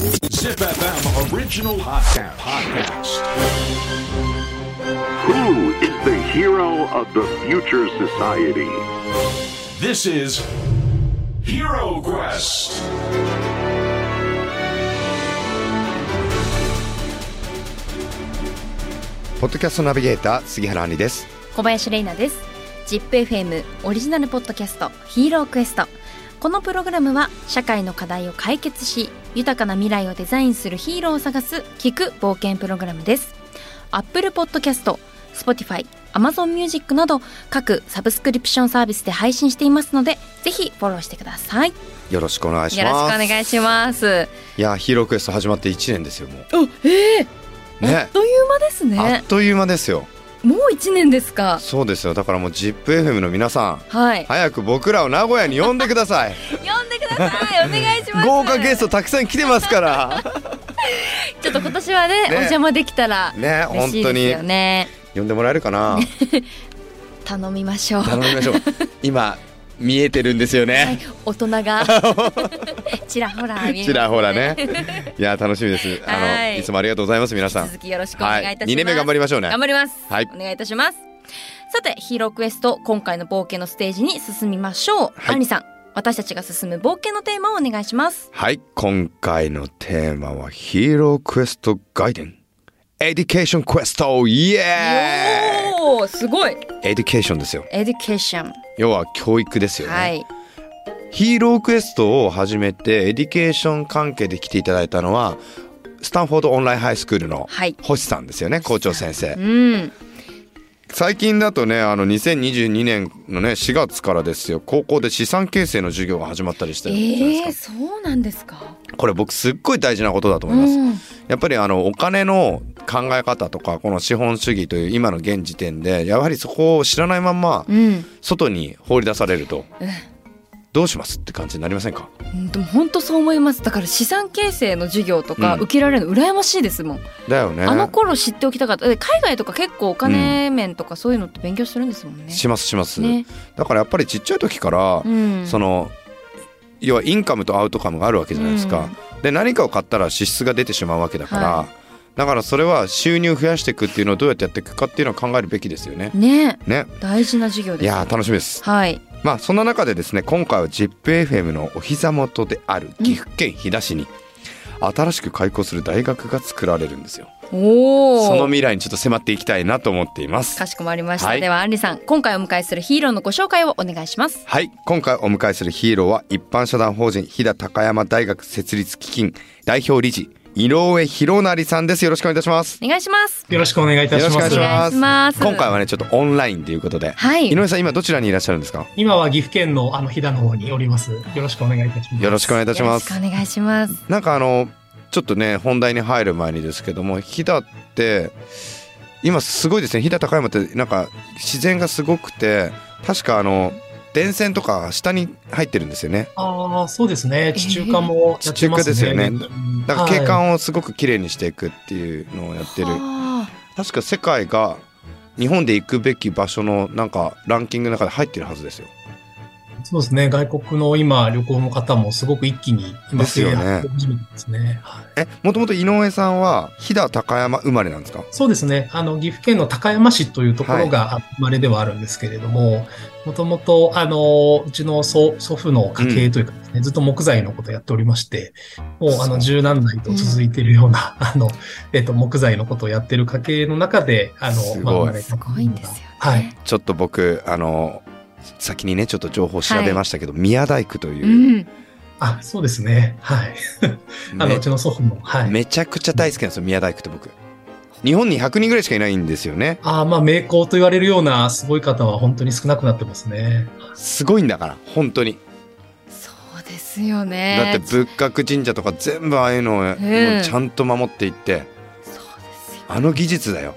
Zip FM original podcast. podcast. Who is the hero of the future society? This is Hero Quest. ポッドキャストナビゲーター杉原杏里です小林玲奈です ZIPFM オリジナルポッドキャストヒーロークエストこのプログラムは社会の課題を解決し豊かな未来をデザインするヒーローを探す聞く冒険プログラムです。Apple Podcast Spotify Amazon Music など各サブスクリプションサービスで配信していますのでぜひフォローしてください。よよろしくお願いしろしくおます願いします。いやヒーロークエスト始まって1年ですよもおえー、うね。あっという間ですあねっという間ですよ。もう一年ですか？そうですよ。だからもう ZIPFM の皆さんはい。早く僕らを名古屋に呼んでください ださい。お願いします。豪華ゲストたくさん来てますから。ちょっと今年はねね。お邪魔できたらね嬉しいです本当に。よね呼んでもらえるかな？頼みましょう。頼みましょう。今見えてるんですよはいね、大人が。ちらほら見えちらほらね。いや楽しみです。あの、はい。い、つもありがとうございます皆さん。続きよろしくお願いいたします、はい、2年目頑張りましょうね。頑張ります、はい。お願いいたします。さてヒーロークエスト今回の冒険のステージに進みましょう、はい。アンリさん私たちが進む冒険のテーマをお願いします。はい今回のテーマはヒーロークエスト外伝。Education Quest イエーおーすごい。 education ですよ。 education要は教育ですよね、はい。ヒーロークエストを始めて education 関係で来ていただいたのはスタンフォードオンラインハイスクールのはい。星さんですよね校長先生。うん最近だとねあの2022年のね4月からですよ。高校で資産形成の授業が始まったりしてえるじゃないですか、ー、そうなんですか？これ僕すっごい大事なことだと思います、うん。やっぱりあのお金の考え方とかこの資本主義という今の現時点でやはりそこを知らないまんまうん。外に放り出されると。うんどうしますって感じになりませんか？うんでも本当そう思います。だから資産形成の授業とかうん。受けられるの羨ましいですもん、だよね。あの頃知っておきたかった。で海外とか結構お金面とかそういうのって勉強してるんですもんね。しますします、ね。だからやっぱりちっちゃい時から、うん、その要はインカムとアウトカムがあるわけじゃないですか、で何かを買ったら支出が出てしまうわけだから、はだからそれは収入を増やしていくっていうのをどうやってやっていくかっていうのを考えるべきですよね。ね。ね。大事な授業です。いやー楽しみです。はい。まあそんな中でですね今回は ZIPFM のお膝元である岐阜県飛騨市に新しく開校する大学が作られるんですよ。おお。その未来にちょっと迫っていきたいなと思っています。かしこまりました。はいではアンリさん、今回お迎えするヒーローのご紹介をお願いします。はい今回お迎えするヒーローは一般社団法人飛騨高山大学設立基金代表理事井上博成さんですよろしくお願いいたしますお願いします。よろしくお願いいたします。願いしますお願いします今回はねちょっとオンラインということで、はい井上さん今どちらにいらっしゃるんですか？今は岐阜県のあの飛騨の方におります。よろしくお願いいたします。よろしくお願いいたしよろますしくお願いします。なんかあのちょっとね本題に入る前にですけども飛騨って今すごいですね飛騨高山ってなんか自然がすごくて確かあの電線とか下に入ってるんですよね。ああ、そうですね。地中化もやってますね。地中化ですよね。うんだから景はい。観をすごく綺麗にしていくっていうのをやってる。は確か世界が日本で行くべき場所のなんかランキングの中で入ってるはずですよそうですね。外国の今、旅行の方もすごく一気に今、ですよねやって始めてますね。はいえもともと井上さんは飛騨高山生まれなんですか？そうですね。あの、岐阜県の高山市というところが生まれではあるんですけれども、もともと、あの、うちの祖祖父の家系というかですね、ずっと木材のことをやっておりまして、もう、あの、十何代と続いているような、あの、えっと、木材のことをやってる家系の中で、あの、すごいまあ生まれたすごいんですよね。はい。ちょっと僕あの先にねちょっと情報調べましたけど、宮大工というう、ん。あ、そうですね。はい。あの、めうちの祖父も、はい。めちゃくちゃ大好きなんですよ宮大工って僕日本に100人ぐらいしかいないんですよねあまあ、名工と言われるようなすごい方は本当に少なくなってますね。すごいんだから本当にそうですよね。だって仏閣神社とか全部ああいうのをちゃんと守っていってそうですよ。あの技術だよ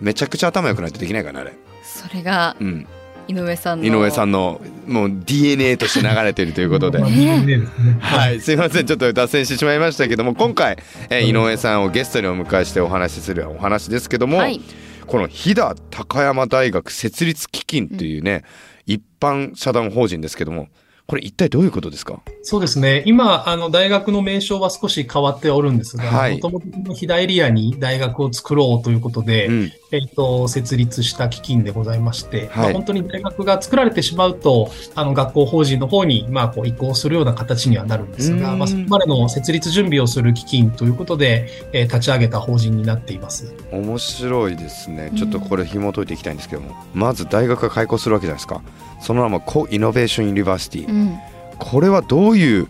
めちゃくちゃ頭良くないとできないからねあれそれがうん。井上さんの井上さんのもう DNA として流れているということで。はい、すいません。ちょっと脱線してしまいましたけども今回、えー井上さんをゲストにお迎えしてお話しするお話ですけども、はい。この飛騨高山大学設立基金というね、一般社団法人ですけどもこれ一体どういうことですか？そうですね。今、あの、大学の名称は少し変わっておるんですが、はいもともとの飛騨エリアに大学を作ろうということで、うん。えっと、設立した基金でございまして、はいまあ、本当に大学が作られてしまうと、あの、学校法人の方に、まあ、こう、移行するような形にはなるんですが、うんまあ、そこまでの設立準備をする基金ということで、えー立ち上げた法人になっています。面白いですね。ちょっとこれ紐解いていきたいんですけども、まず大学が開校するわけじゃないですか。その名も Co-Innovation University。うん。これはどういう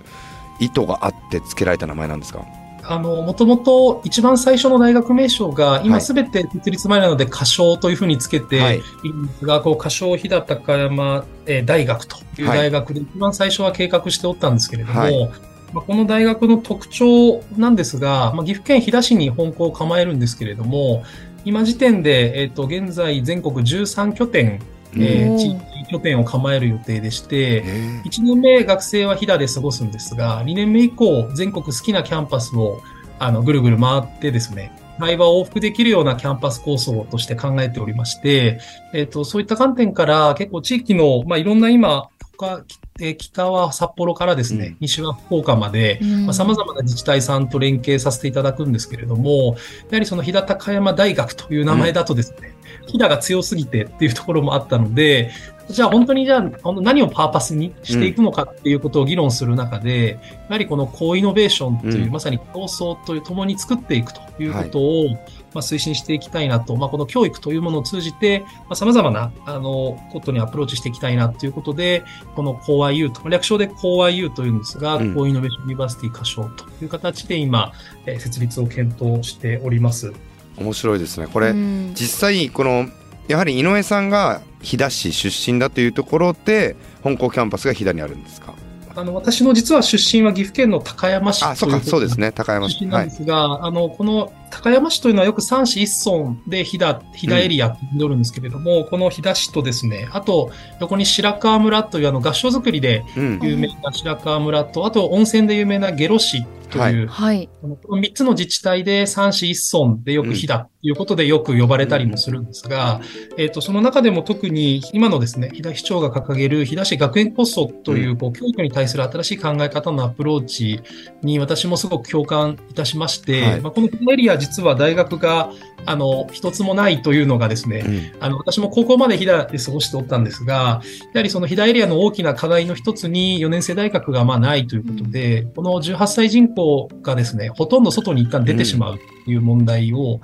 意図があって付けられた名前なんですか？あの、もともと一番最初の大学名称が、はい。今すべて設立前なので、仮称というふうにつけて、はい。いるんですが、こう、仮称飛騨高山、えー大学というはい。大学で一番最初は計画しておったんですけれども、はい。まあ、この大学の特徴なんですが、まあ、岐阜県飛騨市に本校を構えるんですけれども、今時点で、えっ、と、現在全国13拠点、えおーー地域拠点を構える予定でして、へ1年目学生は飛騨で過ごすんですが、2年目以降、全国好きなキャンパスをあのぐるぐる回ってですね、会話を往復できるようなキャンパス構想として考えておりまして、えっ、と、そういった観点から結構地域の、まあ、いろんな今、他えー北は札幌からですね、うん。西は福岡まで、うん。まあ、様々な自治体さんと連携させていただくんですけれども、やはりその飛騨高山大学という名前だとですね、飛騨が強すぎてっていうところもあったので、じゃあ本当にじゃあ何をパーパスにしていくのかっていうことを議論する中で、やはりこの高イノベーションという、うん。まさに競争という共に作っていくということを、まあ、推進していきたいなと、まあ、この教育というものを通じて、まあ、様々なあのことにアプローチしていきたいなということで、この CoreIU と、略称で CoreIU というんですが、うん。Core Innovation University 仮称という形で今、えー設立を検討しております。面白いですね。これ、うん。実際このやはり井上さんが飛騨市出身だというところで本校キャンパスが飛騨にあるんですか？あの、私の実は出身は岐阜県の高山市あそうかといそうですね。高山市。なんですが、あの、この高山市というのはよく三市一村で飛騨、飛騨エリアって呼んでおるんですけれども、この飛騨市とですね、あと横に白川村というあの合掌造りでうん有名な白川村と、あと温泉で有名な下呂市という、はい。このこの3つの自治体で三市一村でよく飛騨ということでよく呼ばれたりもするんですが、えっ、と、その中でも特に今のですね、飛騨市長が掲げる飛騨市学園構想という、こう、教育に対する新しい考え方のアプローチに私もすごく共感いたしまして、はい。まあ、このエリア実は大学が、あの、一つもないというのがですね、うん。あの、私も高校まで飛騨で過ごしておったんですが、やはりその飛騨エリアの大きな課題の一つに4年生大学がまあないということで、この18歳人口がですね、ほとんど外に一旦出てしまう。という問題を、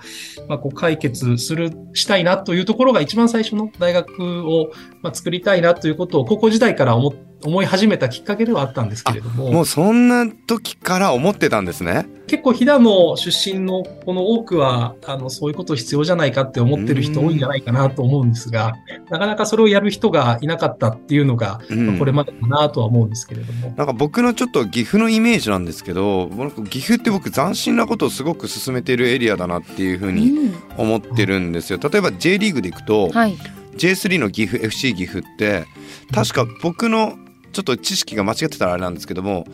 まあ、こう解決する、したいなというところが一番最初の大学を、まあ、作りたいなということを高校時代から思っ思い始めたきっかけではあったんですけれども、もうそんな時から思ってたんですね。結構飛騨の出身のこの多くは、あの、そういうこと必要じゃないかって思ってる人多いんじゃないかなと思うんですが、なかなかそれをやる人がいなかったっていうのが、うん。まあこれまでかなとは思うんですけれども。なんか僕のちょっと岐阜のイメージなんですけど岐阜って僕斬新なことをすごく進めているエリアだなっていうふうにうん。思ってるんですよ。例えば J リーグでいくと、はい J3 の岐阜 FC 岐阜って確か僕のちょっと知識が間違ってたらあれなんですけども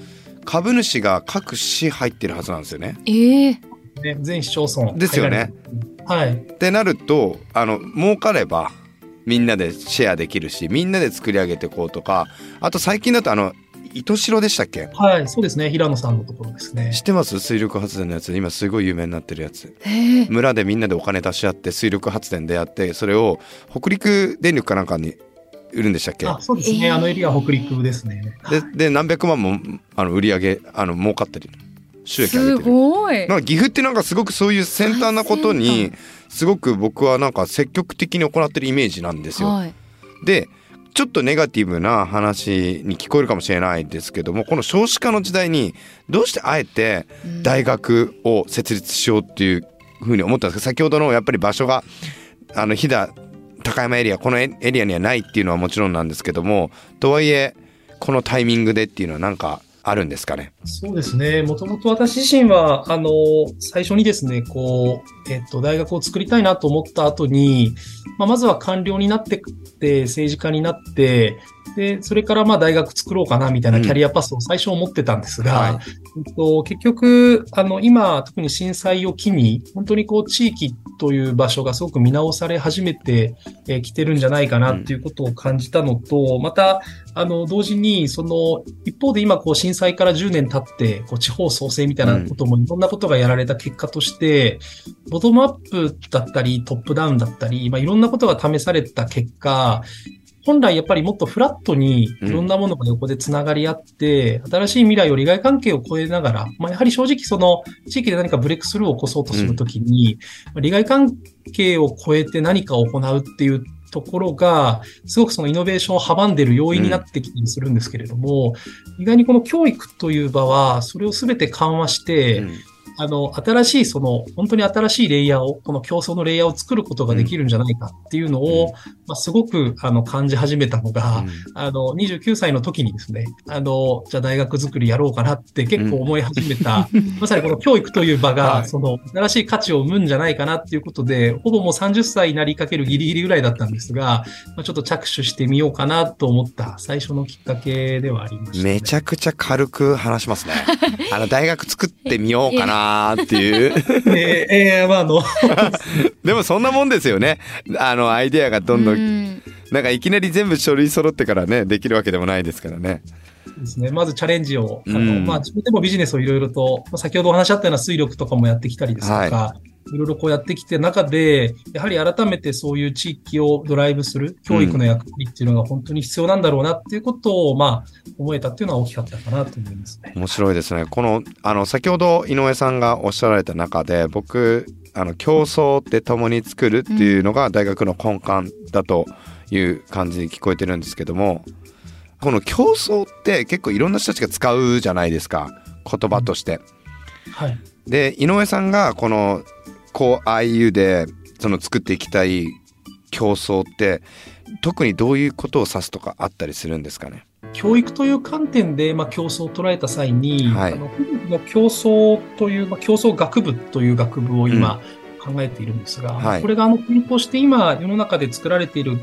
株主が各市入ってるはずなんですよね。ええね、全市町村。ですよね。はい。ってなるとあの儲かればみんなでシェアできるしみんなで作り上げていこうとかあと最近だとあの糸代でしたっけ？はい、そうですね。平野さんのところですね。知っ。てます？水力発電のやつ。今すごい有名になってるやつ。村でみんなでお金出し合って水力発電でやってそれを北陸電力かなんかに売るんでしたっけ？あ、そうですね。えー。あのエリアは北陸ですね。でで何百万もあの売り上げあの儲かったり収益上げすてる。ごい。なんか岐阜ってなんかすごくそういう先端なこと最に先すごく僕はなんか積極的に行ってるイメージなんですよ。はい。でちょっとネガティブな話に聞こえるかもしれないですけどもこの少子化の時代にどうしてあえて大学を設立しようっていうふうに思ったんですか？先ほどのやっぱり場所があの飛騨高山エリアこのエエリアにはないっていうのはもちろんなんですけどもとはいえこのタイミングでっていうのはなんかあるんですかね。そうですね。もともと私自身は、あの、最初にですね、こう、えっと、大学を作りたいなと思った後に、まあ、まずは官僚になってって、政治家になって、で、それからまあ大学作ろうかなみたいなキャリアパスを最初思ってたんですが、はい。えっと、結局、あの、今、特に震災を機に、本当にこう、地域という場所がすごく見直され始めてき、てるんじゃないかなっていうことを感じたのと、また、あの、同時に、その、一方で今、こう、震災から10年経って、こう、地方創生みたいなことも、いろんなことがやられた結果として、ボトムアップだったり、トップダウンだったり、まあ、いろんなことが試された結果、本来やっぱりもっとフラットにいろんなものが横でつながり合って、新しい未来を利害関係を超えながら、まあ、やはり正直その地域で何かブレイクスルーを起こそうとするときに、まあ利害関係を超えて何かを行うっていうところが、すごくそのイノベーションを阻んでいる要因になってきたりするんですけれども、意外にこの教育という場は、それをすべて緩和して、うんあの、新しい、その、本当に新しいレイヤーを、この競争のレイヤーを作ることができるんじゃないかっていうのを、うんまあ、すごく、あの、感じ始めたのが、うんあの、29歳の時にですね、あの、じゃあ大学作りやろうかなって結構思い始めた、まさにこの教育という場が、はいその、新しい価値を生むんじゃないかなっていうことで、ほぼもう30歳になりかけるギリギリぐらいだったんですが、まあ、ちょっと着手してみようかなと思った最初のきっかけではありました、ね。めちゃくちゃ軽く話しますね。あの、大学作ってみようかなっていう。えーえーまあ、あの、でもそんなもんですよね。あの、アイデアがどんどん、うんなんかいきなり全部書類揃ってからね、できるわけでもないですからね。ですね。まずチャレンジを、あの、うんまあ、自分でもビジネスをいろいろと、まあ、先ほどお話しあったような水力とかもやってきたりですとか、、はいろいろこうやってきて中で、やはり改めてそういう地域をドライブする教育の役割っていうのが本当に必要なんだろうなっていうことを、まあ、思えたっていうのは大きかったかなと思いますね。面白いですね。この、あの、先ほど井上さんがおっしゃられた中で、僕、あの、競争って共に作るっていうのが大学の根幹だという感じに聞こえてるんですけども、この競争って結構いろんな人たちが使うじゃないですか。言葉として。はい。で、井上さんがこの、こう、IU で、その作っていきたい競争って、特にどういうことを指すとかあったりするんですかね？教育という観点で、まあ、競争を捉えた際に、はい。あの競争という、まあ、競争学部という学部を今考えているんですが、はい。これがあの並行して今世の中で作られている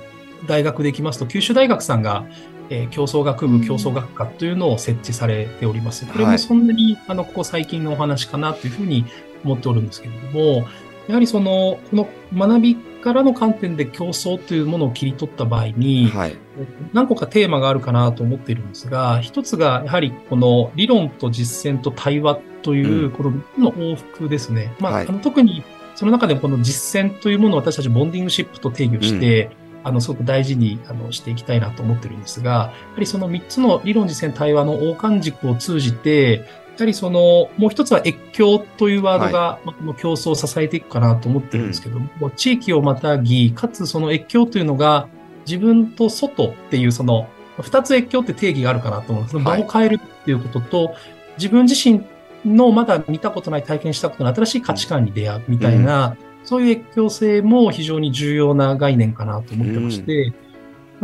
大学でいきますと、九州大学さんが、えー競争学部、競争学科というのを設置されております。これもそんなに、あの、ここ最近のお話かなというふうに思っておるんですけれども、やはりその、この学びからの観点で競争というものを切り取った場合に、はい。何個かテーマがあるかなと思っているんですが、一つがやはりこの理論と実践と対話というう、このの往復ですね。まあ、はいあの特にその中でもこの実践というものを私たちボンディングシップと定義をして、あの、すごく大事にあのしていきたいなと思ってるんですが、やはりその三つの理論実践対話の王冠軸を通じて、やはりその、もう一つは越境というワードが、まあこの競争を支えていくかなと思ってるんですけども、地域をまたぎ、かつその越境というのが、自分と外っていうその、二つ越境って定義があるかなと思うんです。はい。場を変えるっていうことと、自分自身のまだ見たことない、体験したことない新しい価値観に出会うみたいな、そういう越境性も非常に重要な概念かなと思ってまして、まあ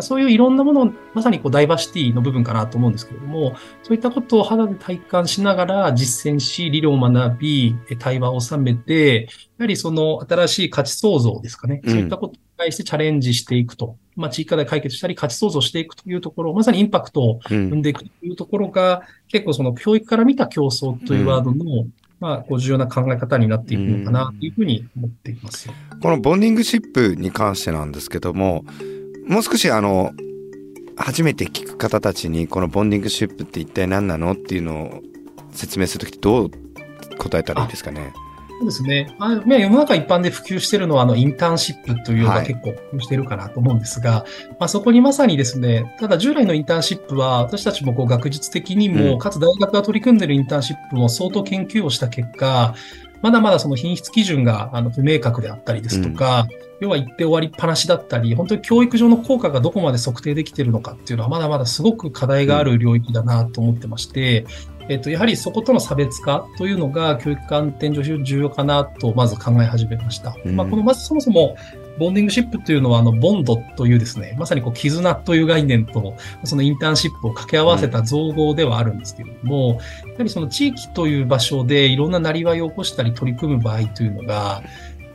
そういういろんなもの、まさにこうダイバーシティの部分かなと思うんですけれども、そういったことを肌で体感しながら実践し、理論を学び、え対話を収めて、やはりその新しい価値創造ですかね。うんそういったことに対してチャレンジしていくと。まあ、地域課題解決したり価値創造していくというところ、まさにインパクトをうん生んでいくというところが、結構その教育から見た競争というワードの、まあ、こう重要な考え方になっていくのかなというふうに思っています。このボンディングシップに関してなんですけどももう少しあの初めて聞く方たちにこのボンディングシップって一体何なのっていうのを説明するときどう答えたらいいですかね？そうですね。あまあ世の中一般で普及しているのは、あの、インターンシップというのはいが結構普及しているかなと思うんですが、まあそこにまさにですね、ただ従来のインターンシップは、私たちもこう学術的にも、うんかつ大学が取り組んでいるインターンシップも相当研究をした結果、まだまだその品質基準があの不明確であったりですとか、要は言って終わりっぱなしだったり、本当に教育上の効果がどこまで測定できているのかっていうのは、まだまだすごく課題がある領域だなと思ってまして、えっと、やはりそことの差別化というのが教育観点上重要かなとまず考え始めました。うんまあ、このまずそもそもボンディングシップというのはあのボンドというですね、まさにこう絆という概念とそのインターンシップを掛け合わせた造語ではあるんですけれども、やはりその地域という場所でいろんななりわいを起こしたり取り組む場合というのが、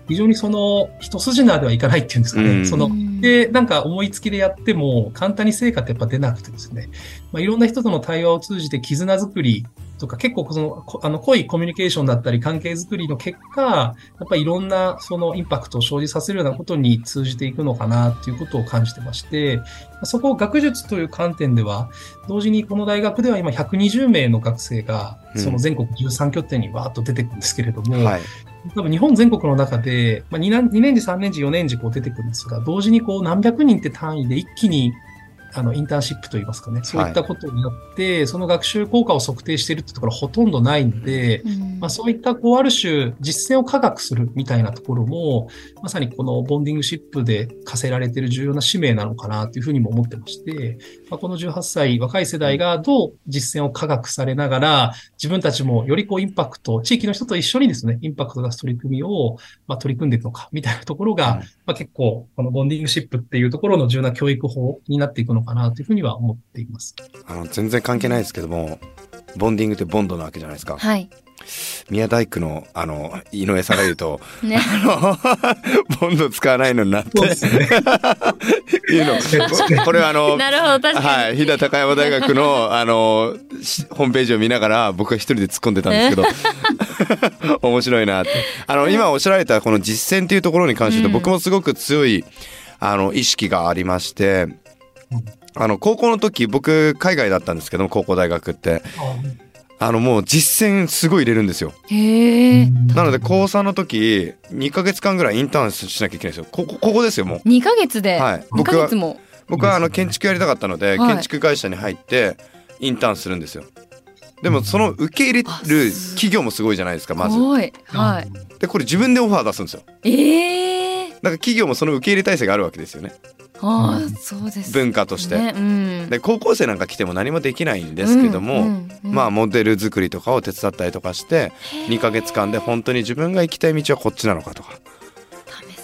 非常にその一筋縄ではいかないっていうんですかね、うん。そのうんってなんか思いつきでやっても簡単に成果ってやっぱ出なくてですね、まあ、いろんな人との対話を通じて絆づくりとか結構そのこあの濃いコミュニケーションだったり関係づくりの結果、やっぱりいろんなそのインパクトを生じさせるようなことに通じていくのかなっていうことを感じてまして、そこを学術という観点では、同時にこの大学では今120名の学生がうんその全国13拠点にわーっと出てくるんですけれども、はい。多分日本全国の中で、まあ、2, 年2年次、3年次、4年次こう出てくるんですが、同時にこう何百人って単位で一気にあのインターンシップといいますかね、そういったことになって、その学習効果を測定しているってところはほとんどないので、うん。まあ、そういったこうある種実践を科学するみたいなところも、まさにこのボンディングシップで課せられている重要な使命なのかなというふうにも思ってまして、まあ、この18歳若い世代がどう実践を科学されながら、自分たちもよりこうインパクト、地域の人と一緒にですね、インパクトを出す取り組みを、まあ、取り組んでいくのか、みたいなところが、うん。まあ、結構、このボンディングシップっていうところの重要な教育法になっていくのかなというふうには思っています。あの、全然関係ないですけども、ボンディングってボンドなわけじゃないですか。はい。宮大工の、あの、井上さんが言うと、ね。あの ボンド使わないのになって、そうですね。いうの。これはあの、なるほど、確かに。はい。飛騨高山大学の、あの、しホームページを見ながら、僕は一人で突っ込んでたんですけど、面白いなって。あの、今おっしゃられたこの実践っていうところに関して僕もすごく強い、あの、意識がありまして、あの、高校の時、僕、海外だったんですけども、高校大学って。あの、もう実践すごい入れるんですよ。へえ。なので、高3の時、2ヶ月間ぐらいインターンしなきゃいけないんですよ。ここ、ここですよ、もう。2ヶ月で？はい2僕は。僕はあの建築やりたかったので、はい建築会社に入ってインターンするんですよ。でもその受け入れる企業もすごいじゃないですかまずす。ごい。はい。でこれ自分でオファー出すんですよ。ええ。だから企業もその受け入れ体制があるわけですよねああ、そうです。文化として。ね、うん。で高校生なんか来ても何もできないんですけども、うんうんうんまあモデル作りとかを手伝ったりとかして2ヶ月間で本当に自分が行きたい道はこっちなのかとか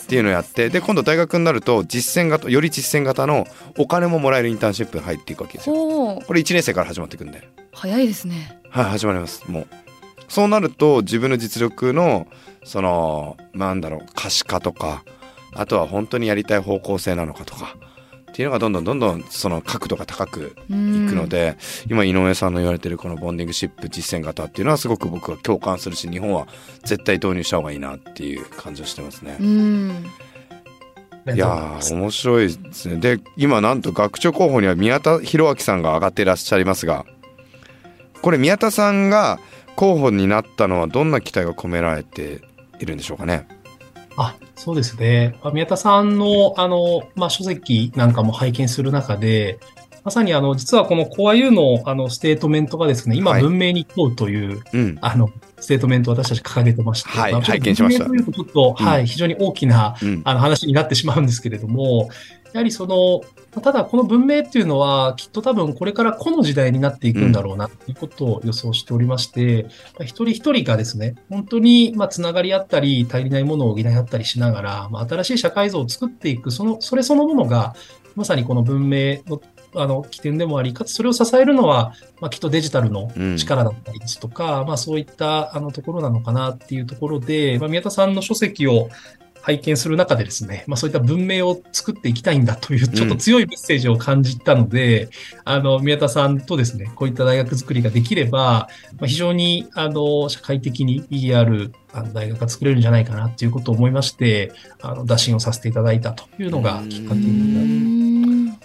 っていうのをやってで今度大学になると実践型より実践型のお金ももらえるインターンシップに入っていくわけですよ。これ1年生から始まっていくんで。早いですね。はい、始まります。もう。そうなると、自分の実力の、その、なんだろう、可視化とか、あとは本当にやりたい方向性なのかとか、っていうのがどんどんどんどん、その角度が高くいいくの。で、今井上さんの言われてるこのボンディングシップ実践型っていうのはすごく僕は共感するし、日本は絶対導入した方がいいなっていう感じをしてますね。うん。いやー、面白いですね。で、今なんと学長候補には宮田裕章さんが上がっていらっしゃいますが、これ宮田さんが候補になったのはどんな期待が込められているんでしょうかね？あ、そうですね。宮田さんの、あの、まあ、書籍なんかも拝見する中で、まさにあの、実はこのコア U のあの、ステートメントがですね、今はい文明に問うという、うん。あの、ステートメントを私たち掲げてまして、はい拝見しました文明というとちょっと、うんはい、非常に大きな、うん。あの話になってしまうんですけれども、やはりその、ただこの文明っていうのは、きっと多分これからこの時代になっていくんだろうな、ということを予想しておりまして、まあ一人一人がですね、本当に、まあ、つながり合ったり、足りないものを補い合ったりしながら、まあ、新しい社会像を作っていく、その、それそのものが、まさにこの文明の、あの、起点でもあり、かつそれを支えるのは、まあ、きっとデジタルのうん。力だったりですとか、まあ、そういった、あの、ところなのかなっていうところで、まあ、宮田さんの書籍を、拝見する中でですね、まあそういった文明を作っていきたいんだというちょっと強いメッセージを感じたので、あの、宮田さんとですね、こういった大学作りができれば、まあ、非常に、あの、社会的に意義あるあの大学が作れるんじゃないかなということを思いまして、あの、打診をさせていただいたというのがきっかけになって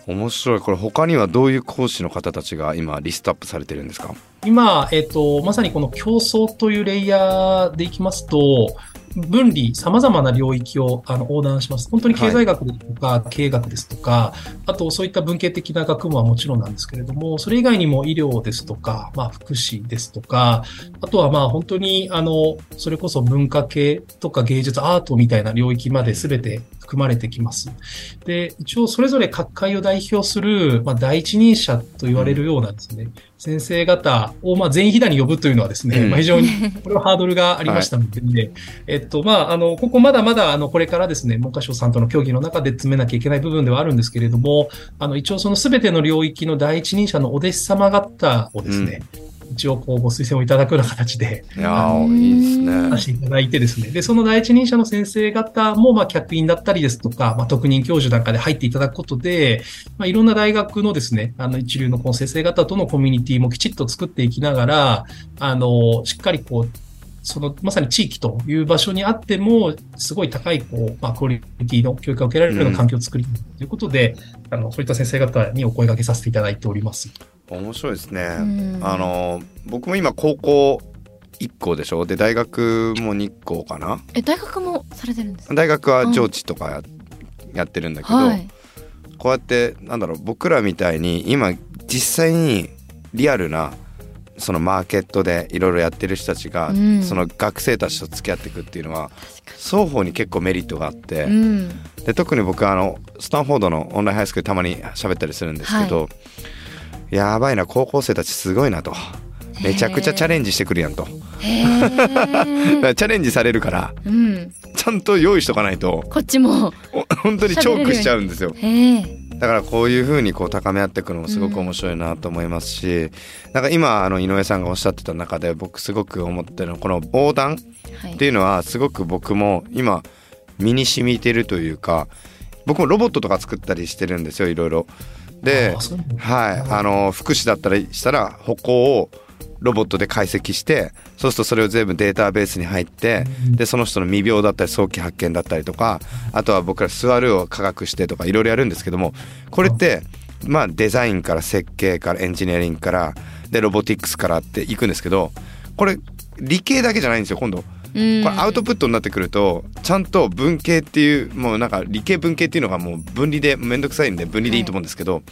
面白い。これ他にはどういう講師の方たちが今リストアップされてるんですか？今、えっ、と、まさにこの競争というレイヤーでいきますと、分離、様々な領域をあの横断します。本当に経済学ですとか、経営学ですとか、あとそういった文系的な学問はもちろんなんですけれども、それ以外にも医療ですとか、まあ福祉ですとか、あとはまあ本当にあの、それこそ文化系とか芸術、アートみたいな領域まで全て含まれてきます。で、一応それぞれ各界を代表する、まあ、第一人者と言われるようなですね、先生方をまあ全員ひだに呼ぶというのはですね、うん。まあ非常にこれはハードルがありましたので、えっと、まあ、あの、ここまだまだ、あの、これからですね、文科省さんとの協議の中で詰めなきゃいけない部分ではあるんですけれども、あの、一応その全ての領域の第一人者のお弟子様方をですね、一応こうご推薦をいただくような形で、いやーいいですね。出していただいてですね、で、その第一人者の先生方も、まあ、客員だったりですとか、まあ、特任教授なんかで入っていただくことで、まあ、いろんな大学のですね、あの、一流のこの先生方とのコミュニティもきちっと作っていきながら、あの、しっかりこう、その、まさに地域という場所にあっても、すごい高い、こう、まあ、クオリティの教育が受けられるような環境を作り、ということで、あの、そういった先生方にお声掛けさせていただいております。面白いですね、うん。あの僕も今高校1校でしょ？で大学も2校かな？え大学もされてるんですか？大学は上智とかや,、やってるんだけど、はい。こうやってなんだろう僕らみたいに今実際にリアルなそのマーケットでいろいろやってる人たちが、うん。その学生たちと付き合っていくっていうのは双方に結構メリットがあって、うん。で特に僕あのスタンフォードのオンラインハイスクールたまに喋ったりするんですけど、やばいな高校生たちすごいなと。めちゃくちゃチャレンジしてくるやんと。チャレンジされるからうん。ちゃんと用意しとかないと。こっちも。お本当にチョークしちゃうんですよ。だからこういう風にこう高め合っていくのもすごく面白いなと思いますし、なんか今あの井上さんがおっしゃってた中で僕すごく思ってるのはこの横断はい。っていうのはすごく僕も今身に染みてるというか僕もロボットとか作ったりしてるんですよいろいろ。ではい。あの福祉だったりしたら歩行をロボットで解析してそうするとそれを全部データベースに入ってでその人の未病だったり早期発見だったりとかあとは僕ら座るを科学してとかいろいろやるんですけどもこれってまあデザインから設計からエンジニアリングからでロボティクスからっていくんですけどこれ理系だけじゃないんですよ今度。うんこれアウトプットになってくるとちゃんと文系っていうもうなんか理系文系っていうのがもう分離でめんどくさいんで分離でいいと思うんですけど、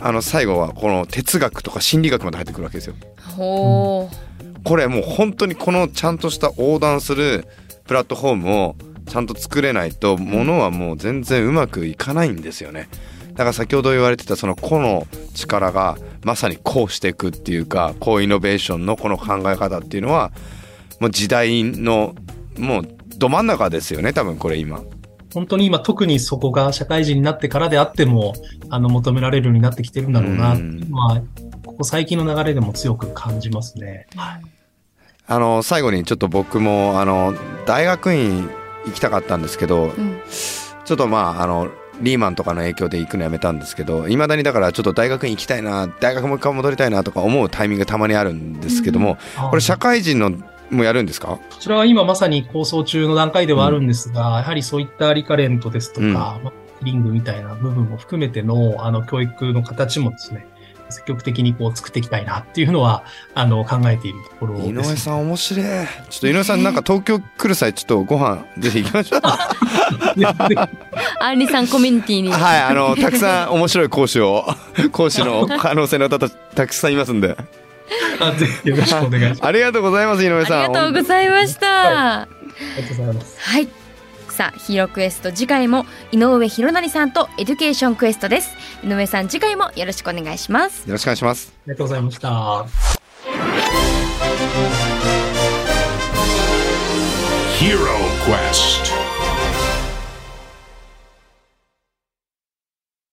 あの最後はこの哲学とか心理学まで入ってくるわけですよ。ほうこれもう本当にこのちゃんとした横断するプラットフォームをちゃんと作れないとものはもう全然うまくいかないんですよね。だから先ほど言われてたその個の力がまさにこうしていくっていうかこうイノベーションのこの考え方っていうのはもう時代のもうど真ん中ですよね多分これ今。本当に今特にそこが社会人になってからであっても、あの、求められるようになってきてるんだろうな、うんまあ、ここ最近の流れでも強く感じますね。はい。あの最後にちょっと僕もあの大学院行きたかったんですけど、うんちょっとまああのリーマンとかの影響で行くのやめたんですけどいまだにだからちょっと大学院行きたいな大学もう一回戻りたいなとか思うタイミングがたまにあるんですけども、これ社会人のもやるんですか？こちらは今まさに構想中の段階ではあるんですが、やはりそういったリカレントですとか、うん。まあリングみたいな部分も含めての、あの、教育の形もですね、積極的にこう作っていきたいなっていうのは、あの、考えているところです。井上さん面白い。ちょっと井上さんなんか東京来る際ちょっとご飯ぜひ行きましょう。アンリさんコミュニティに。はいあのたくさん面白い講師を講師の可能性の方たたくさんいますんであぜひよろしくお願いします。ありがとうございます井上あさんりがとうございました。ありがとうございます。はい。さあ、ヒーロークエスト次回も井上博成さんと Education Quest です。井上さん次回もよろしくお願いします。よろしくお願いしますありがとうございました。Hero Quest.